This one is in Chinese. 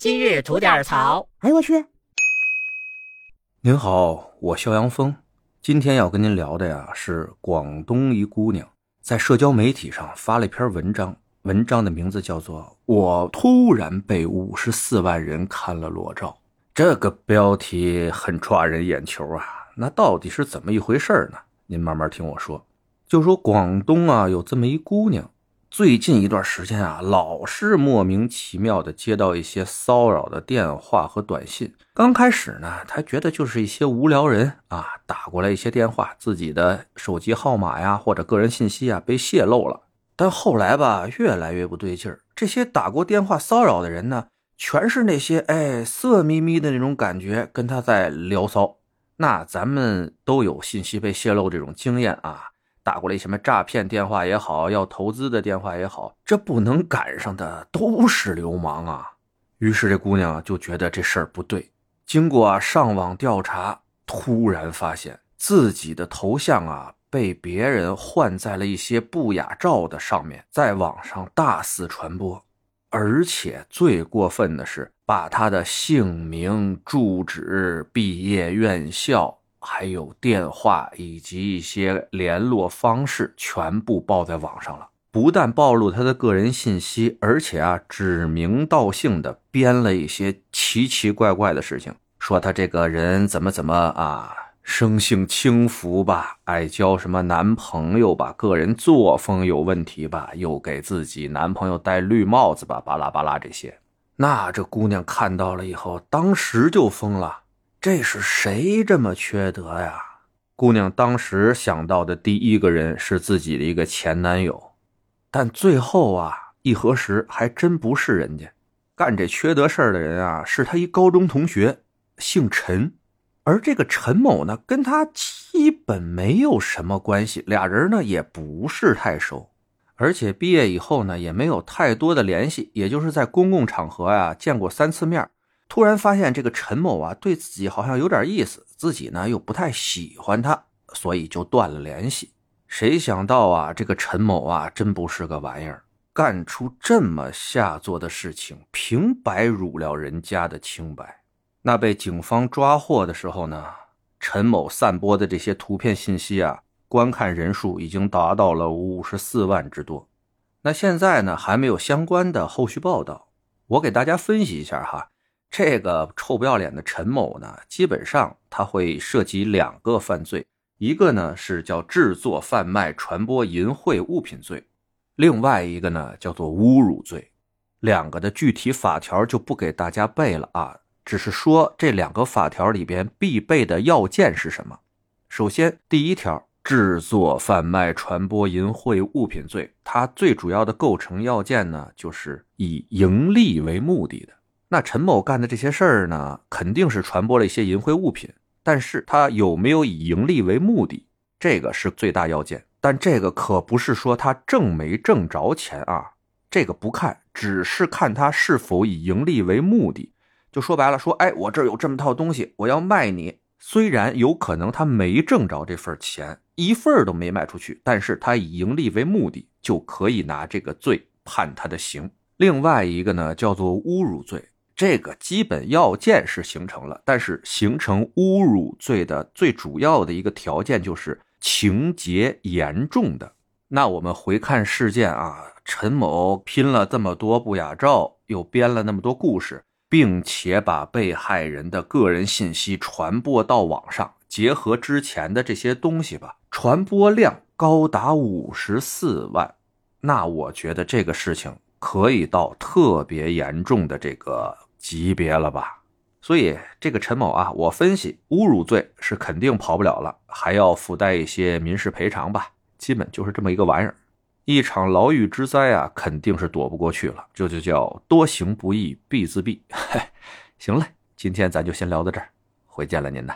今日吐点槽。哎呦我去！您好，我肖阳峰，今天要跟您聊的呀是广东一姑娘在社交媒体上发了一篇文章，文章的名字叫做《我突然被五十四万人看了裸照》。这个标题很抓人眼球啊，那到底是怎么一回事呢？您慢慢听我说。就说广东啊，有这么一姑娘。最近一段时间啊，老是莫名其妙的接到一些骚扰的电话和短信。刚开始呢，他觉得就是一些无聊人啊打过来一些电话，自己的手机号码呀或者个人信息啊被泄露了。但后来吧，越来越不对劲儿。这些打过电话骚扰的人呢，全是那些哎色眯眯的那种感觉，跟他在聊骚。那咱们都有信息被泄露这种经验啊。打过来什么诈骗电话也好，要投资的电话也好，这不能赶上的都是流氓啊！于是这姑娘就觉得这事儿不对。经过上网调查，突然发现自己的头像啊被别人换在了一些不雅照的上面，在网上大肆传播，而且最过分的是把她的姓名、住址、毕业院校。还有电话以及一些联络方式全部报在网上了，不但暴露他的个人信息，而且啊指名道姓的编了一些奇奇怪怪的事情，说他这个人怎么怎么啊，生性轻浮吧，爱交什么男朋友吧，个人作风有问题吧，又给自己男朋友戴绿帽子吧，巴拉巴拉这些。那这姑娘看到了以后，当时就疯了。这是谁这么缺德呀？姑娘当时想到的第一个人是自己的一个前男友，但最后啊一核实，还真不是人家干这缺德事儿的人啊，是他一高中同学，姓陈，而这个陈某呢，跟他基本没有什么关系，俩人呢也不是太熟，而且毕业以后呢也没有太多的联系，也就是在公共场合呀见过三次面。突然发现这个陈某啊，对自己好像有点意思，自己呢又不太喜欢他，所以就断了联系。谁想到啊，这个陈某啊，真不是个玩意儿，干出这么下作的事情，平白辱了人家的清白。那被警方抓获的时候呢，陈某散播的这些图片信息啊，观看人数已经达到了五十四万之多。那现在呢，还没有相关的后续报道，我给大家分析一下哈。这个臭不要脸的陈某呢，基本上他会涉及两个犯罪，一个呢是叫制作、贩卖、传播淫秽物品罪，另外一个呢叫做侮辱罪。两个的具体法条就不给大家背了啊，只是说这两个法条里边必备的要件是什么。首先，第一条，制作、贩卖、传播淫秽物品罪，它最主要的构成要件呢，就是以盈利为目的的。那陈某干的这些事儿呢，肯定是传播了一些淫秽物品，但是他有没有以盈利为目的，这个是最大要件。但这个可不是说他挣没挣着钱啊，这个不看，只是看他是否以盈利为目的。就说白了，说，哎，我这儿有这么套东西，我要卖你。虽然有可能他没挣着这份钱，一份都没卖出去，但是他以盈利为目的，就可以拿这个罪判他的刑。另外一个呢，叫做侮辱罪。这个基本要件是形成了，但是形成侮辱罪的最主要的一个条件就是情节严重的。那我们回看事件啊，陈某拼了这么多不雅照，又编了那么多故事，并且把被害人的个人信息传播到网上，结合之前的这些东西吧，传播量高达五十四万。那我觉得这个事情可以到特别严重的这个。级别了吧？所以这个陈某啊，我分析侮辱罪是肯定跑不了了，还要附带一些民事赔偿吧，基本就是这么一个玩意儿。一场牢狱之灾啊，肯定是躲不过去了。这就叫多行不义必自毙。行了，今天咱就先聊到这儿，回见了您呐。